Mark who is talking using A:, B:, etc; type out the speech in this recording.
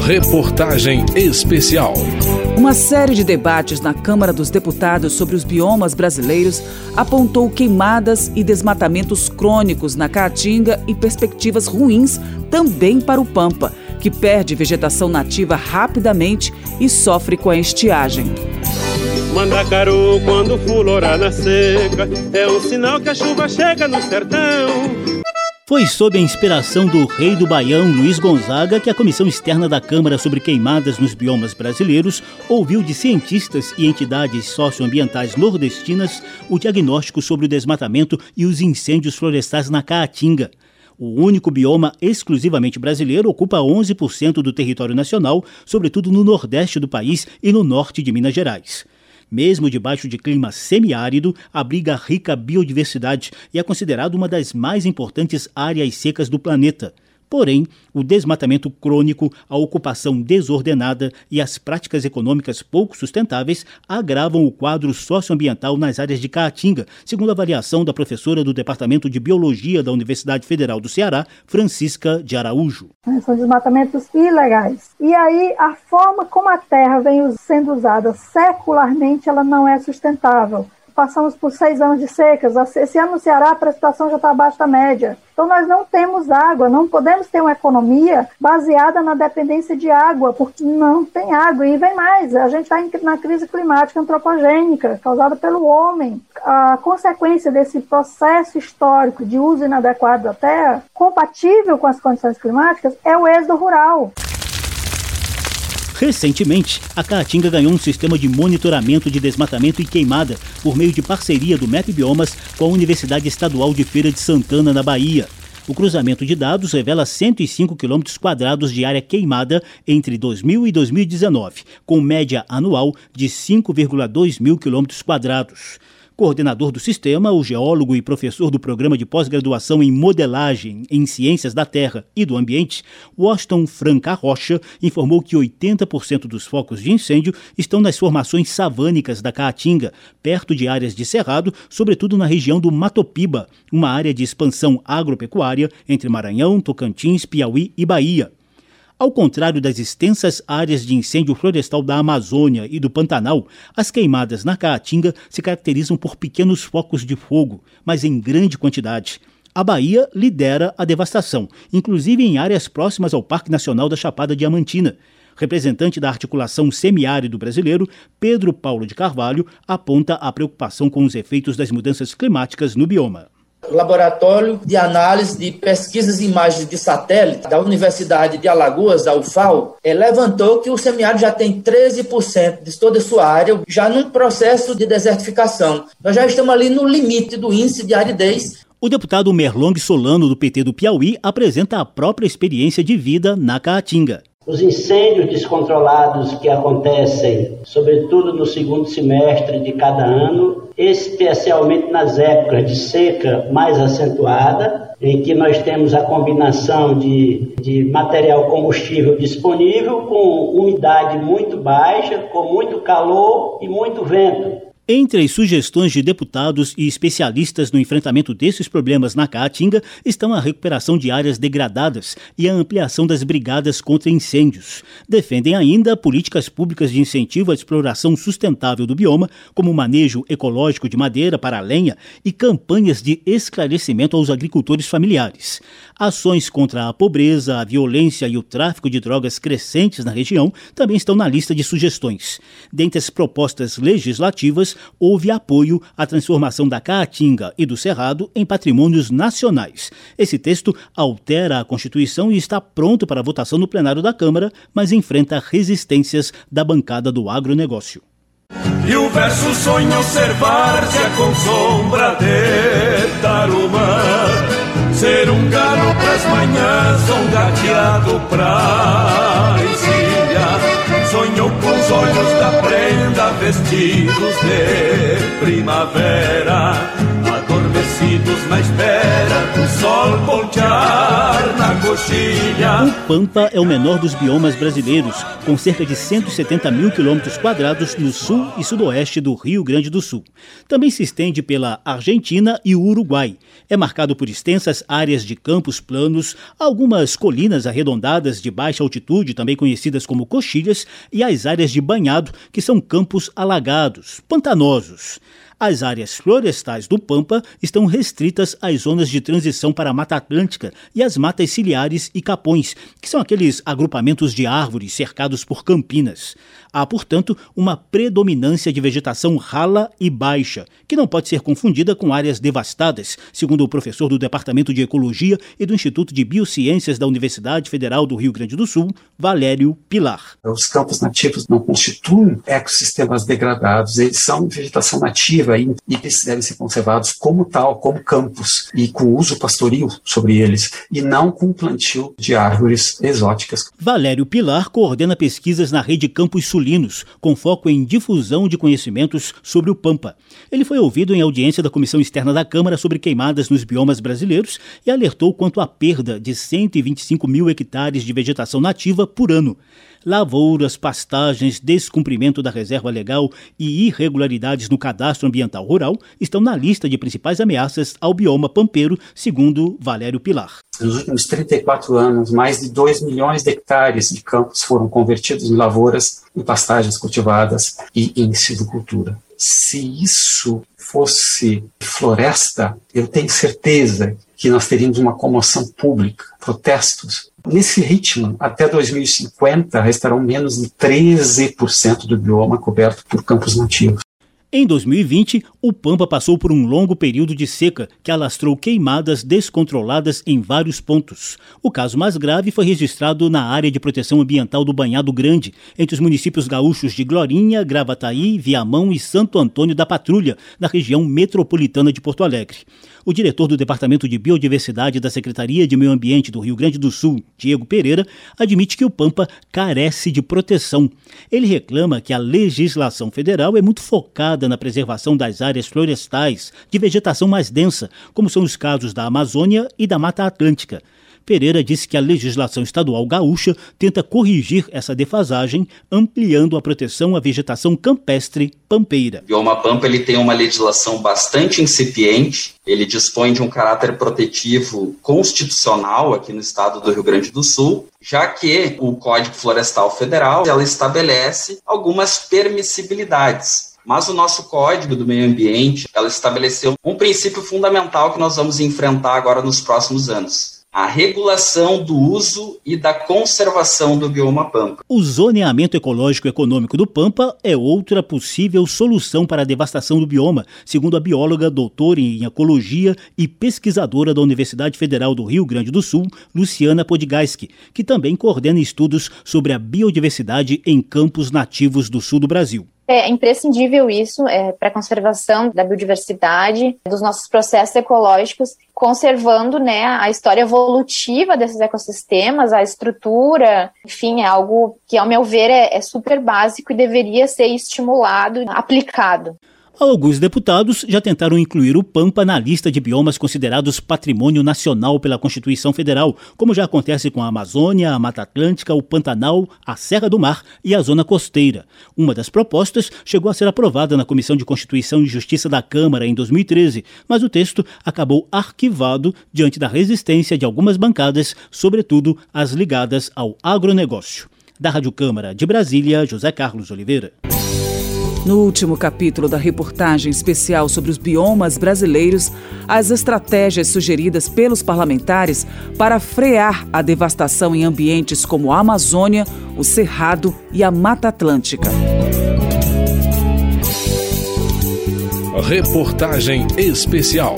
A: Reportagem especial.
B: Uma série de debates na Câmara dos Deputados sobre os biomas brasileiros apontou queimadas e desmatamentos crônicos na Caatinga e perspectivas ruins também para o Pampa, que perde vegetação nativa rapidamente e sofre com a estiagem.
C: Mandacaru, quando fulorar na seca, é um sinal que a chuva chega no sertão.
D: Foi sob a inspiração do rei do Baião, Luiz Gonzaga, que a Comissão Externa da Câmara sobre Queimadas nos Biomas Brasileiros ouviu de cientistas e entidades socioambientais nordestinas o diagnóstico sobre o desmatamento e os incêndios florestais na Caatinga. O único bioma exclusivamente brasileiro ocupa 11% do território nacional, sobretudo no nordeste do país e no norte de Minas Gerais. Mesmo debaixo de clima semiárido, abriga rica biodiversidade e é considerado uma das mais importantes áreas secas do planeta. Porém, o desmatamento crônico, a ocupação desordenada e as práticas econômicas pouco sustentáveis agravam o quadro socioambiental nas áreas de Caatinga, segundo a avaliação da professora do Departamento de Biologia da Universidade Federal do Ceará, Francisca de Araújo.
E: São desmatamentos ilegais. E aí, a forma como a terra vem sendo usada secularmente, ela não é sustentável passamos por seis anos de secas. Esse ano no Ceará a precipitação já está abaixo da média. Então nós não temos água, não podemos ter uma economia baseada na dependência de água, porque não tem água. E vem mais, a gente está na crise climática antropogênica causada pelo homem. A consequência desse processo histórico de uso inadequado da terra, compatível com as condições climáticas, é o êxodo rural.
D: Recentemente, a Caatinga ganhou um sistema de monitoramento de desmatamento e queimada por meio de parceria do MEP Biomas com a Universidade Estadual de Feira de Santana, na Bahia. O cruzamento de dados revela 105 quilômetros quadrados de área queimada entre 2000 e 2019, com média anual de 5,2 mil quilômetros quadrados. Coordenador do sistema, o geólogo e professor do programa de pós-graduação em modelagem em ciências da Terra e do Ambiente, Washington Franca Rocha, informou que 80% dos focos de incêndio estão nas formações savânicas da Caatinga, perto de áreas de cerrado, sobretudo na região do Matopiba, uma área de expansão agropecuária entre Maranhão, Tocantins, Piauí e Bahia. Ao contrário das extensas áreas de incêndio florestal da Amazônia e do Pantanal, as queimadas na Caatinga se caracterizam por pequenos focos de fogo, mas em grande quantidade. A Bahia lidera a devastação, inclusive em áreas próximas ao Parque Nacional da Chapada Diamantina. Representante da articulação semiárido brasileiro, Pedro Paulo de Carvalho, aponta a preocupação com os efeitos das mudanças climáticas no bioma.
F: Laboratório de Análise de Pesquisas e Imagens de Satélite da Universidade de Alagoas, da UFAL, é, levantou que o semiárido já tem 13% de toda a sua área já num processo de desertificação. Nós já estamos ali no limite do índice de aridez.
D: O deputado Merlong Solano, do PT do Piauí, apresenta a própria experiência de vida na Caatinga.
G: Os incêndios descontrolados que acontecem, sobretudo no segundo semestre de cada ano, especialmente nas épocas de seca mais acentuada, em que nós temos a combinação de, de material combustível disponível com umidade muito baixa, com muito calor e muito vento.
D: Entre as sugestões de deputados e especialistas no enfrentamento desses problemas na Caatinga estão a recuperação de áreas degradadas e a ampliação das brigadas contra incêndios. Defendem ainda políticas públicas de incentivo à exploração sustentável do bioma, como o manejo ecológico de madeira para a lenha e campanhas de esclarecimento aos agricultores familiares. Ações contra a pobreza, a violência e o tráfico de drogas crescentes na região também estão na lista de sugestões. Dentre as propostas legislativas, houve apoio à transformação da Caatinga e do Cerrado em patrimônios nacionais. Esse texto altera a Constituição e está pronto para votação no plenário da Câmara, mas enfrenta resistências da bancada do agronegócio.
H: E o verso ser várzea com sombra de tarumã Ser um galo pras manhãs, um gateado pra encilhar Sonhou com os olhos da prenda vestidos de primavera Adormecidos na espera do sol voltear coxilha.
D: O Pampa é o menor dos biomas brasileiros, com cerca de 170 mil quilômetros quadrados no sul e sudoeste do Rio Grande do Sul. Também se estende pela Argentina e o Uruguai. É marcado por extensas áreas de campos planos, algumas colinas arredondadas de baixa altitude, também conhecidas como coxilhas, e as áreas de banhado, que são campos alagados, pantanosos. As áreas florestais do Pampa estão restritas às zonas de transição para a Mata Atlântica e às matas ciliares e capões, que são aqueles agrupamentos de árvores cercados por campinas. Há, portanto, uma predominância de vegetação rala e baixa, que não pode ser confundida com áreas devastadas, segundo o professor do Departamento de Ecologia e do Instituto de Biociências da Universidade Federal do Rio Grande do Sul, Valério Pilar.
I: Os campos nativos não constituem ecossistemas degradados, eles são vegetação nativa e eles devem ser conservados como tal, como campos, e com uso pastoril sobre eles, e não com plantio de árvores exóticas.
D: Valério Pilar coordena pesquisas na rede Campos Sul masculinos, com foco em difusão de conhecimentos sobre o Pampa. Ele foi ouvido em audiência da Comissão Externa da Câmara sobre queimadas nos biomas brasileiros e alertou quanto à perda de 125 mil hectares de vegetação nativa por ano lavouras, pastagens, descumprimento da reserva legal e irregularidades no cadastro ambiental rural estão na lista de principais ameaças ao bioma pampeiro, segundo Valério Pilar.
I: Nos últimos 34 anos, mais de 2 milhões de hectares de campos foram convertidos em lavouras, em pastagens cultivadas e em silvicultura. Se isso fosse floresta, eu tenho certeza que nós teríamos uma comoção pública, protestos. Nesse ritmo, até 2050, restarão menos de 13% do bioma coberto por campos nativos.
D: Em 2020, o Pampa passou por um longo período de seca que alastrou queimadas descontroladas em vários pontos. O caso mais grave foi registrado na área de proteção ambiental do Banhado Grande, entre os municípios gaúchos de Glorinha, Gravataí, Viamão e Santo Antônio da Patrulha, na região metropolitana de Porto Alegre. O diretor do Departamento de Biodiversidade da Secretaria de Meio Ambiente do Rio Grande do Sul, Diego Pereira, admite que o Pampa carece de proteção. Ele reclama que a legislação federal é muito focada na preservação das áreas florestais de vegetação mais densa, como são os casos da Amazônia e da Mata Atlântica. Pereira disse que a legislação estadual gaúcha tenta corrigir essa defasagem, ampliando a proteção à vegetação campestre pampeira.
J: O bioma pampa ele tem uma legislação bastante incipiente, ele dispõe de um caráter protetivo constitucional aqui no estado do Rio Grande do Sul, já que o Código Florestal Federal ela estabelece algumas permissibilidades mas o nosso Código do Meio Ambiente, ela estabeleceu um princípio fundamental que nós vamos enfrentar agora nos próximos anos a regulação do uso e da conservação do bioma pampa.
D: O zoneamento ecológico econômico do Pampa é outra possível solução para a devastação do bioma, segundo a bióloga, doutora em ecologia e pesquisadora da Universidade Federal do Rio Grande do Sul, Luciana Podgaski, que também coordena estudos sobre a biodiversidade em campos nativos do sul do Brasil.
K: É imprescindível isso é, para a conservação da biodiversidade, dos nossos processos ecológicos, conservando né, a história evolutiva desses ecossistemas, a estrutura, enfim, é algo que, ao meu ver, é, é super básico e deveria ser estimulado, aplicado.
D: Alguns deputados já tentaram incluir o Pampa na lista de biomas considerados patrimônio nacional pela Constituição Federal, como já acontece com a Amazônia, a Mata Atlântica, o Pantanal, a Serra do Mar e a Zona Costeira. Uma das propostas chegou a ser aprovada na Comissão de Constituição e Justiça da Câmara em 2013, mas o texto acabou arquivado diante da resistência de algumas bancadas, sobretudo as ligadas ao agronegócio. Da Rádio Câmara de Brasília, José Carlos Oliveira.
B: No último capítulo da reportagem especial sobre os biomas brasileiros, as estratégias sugeridas pelos parlamentares para frear a devastação em ambientes como a Amazônia, o Cerrado e a Mata Atlântica.
A: Reportagem especial.